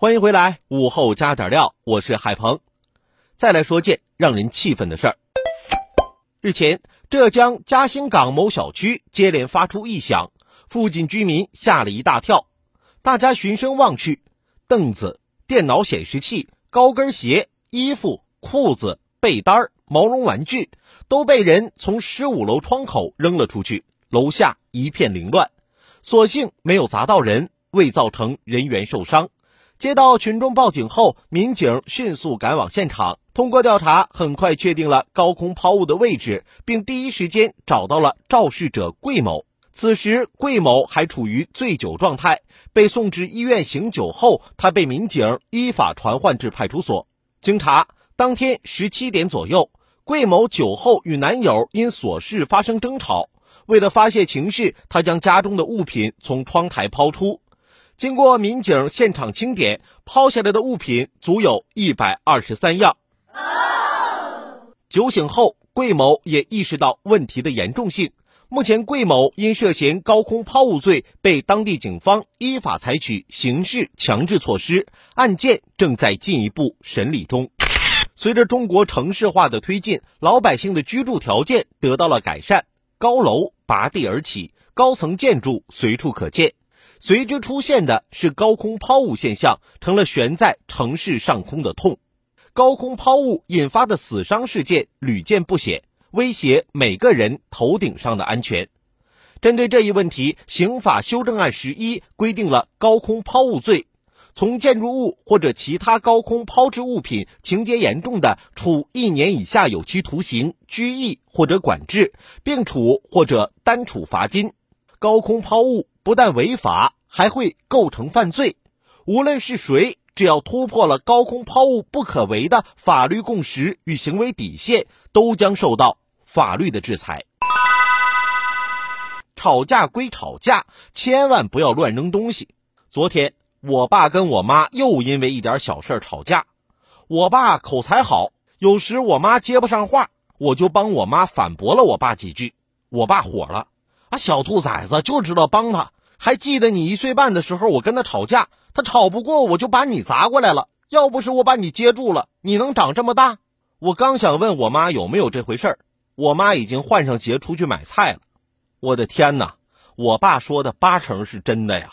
欢迎回来，午后加点料，我是海鹏。再来说件让人气愤的事儿。日前，浙江嘉兴港某小区接连发出异响，附近居民吓了一大跳。大家循声望去，凳子、电脑显示器、高跟鞋、衣服、裤子、被单儿、毛绒玩具都被人从十五楼窗口扔了出去，楼下一片凌乱。所幸没有砸到人，未造成人员受伤。接到群众报警后，民警迅速赶往现场。通过调查，很快确定了高空抛物的位置，并第一时间找到了肇事者桂某。此时，桂某还处于醉酒状态，被送至医院醒酒后，他被民警依法传唤至派出所。经查，当天十七点左右，桂某酒后与男友因琐事发生争吵，为了发泄情绪，他将家中的物品从窗台抛出。经过民警现场清点，抛下来的物品足有一百二十三样。酒醒后，桂某也意识到问题的严重性。目前，桂某因涉嫌高空抛物罪被当地警方依法采取刑事强制措施，案件正在进一步审理中。随着中国城市化的推进，老百姓的居住条件得到了改善，高楼拔地而起，高层建筑随处可见。随之出现的是高空抛物现象，成了悬在城市上空的痛。高空抛物引发的死伤事件屡见不鲜，威胁每个人头顶上的安全。针对这一问题，刑法修正案十一规定了高空抛物罪，从建筑物或者其他高空抛掷物品情节严重的，处一年以下有期徒刑、拘役或者管制，并处或者单处罚金。高空抛物不但违法，还会构成犯罪。无论是谁，只要突破了高空抛物不可为的法律共识与行为底线，都将受到法律的制裁。吵架归吵架，千万不要乱扔东西。昨天，我爸跟我妈又因为一点小事吵架。我爸口才好，有时我妈接不上话，我就帮我妈反驳了我爸几句。我爸火了。啊，小兔崽子就知道帮他，还记得你一岁半的时候，我跟他吵架，他吵不过，我就把你砸过来了。要不是我把你接住了，你能长这么大？我刚想问我妈有没有这回事儿，我妈已经换上鞋出去买菜了。我的天哪，我爸说的八成是真的呀！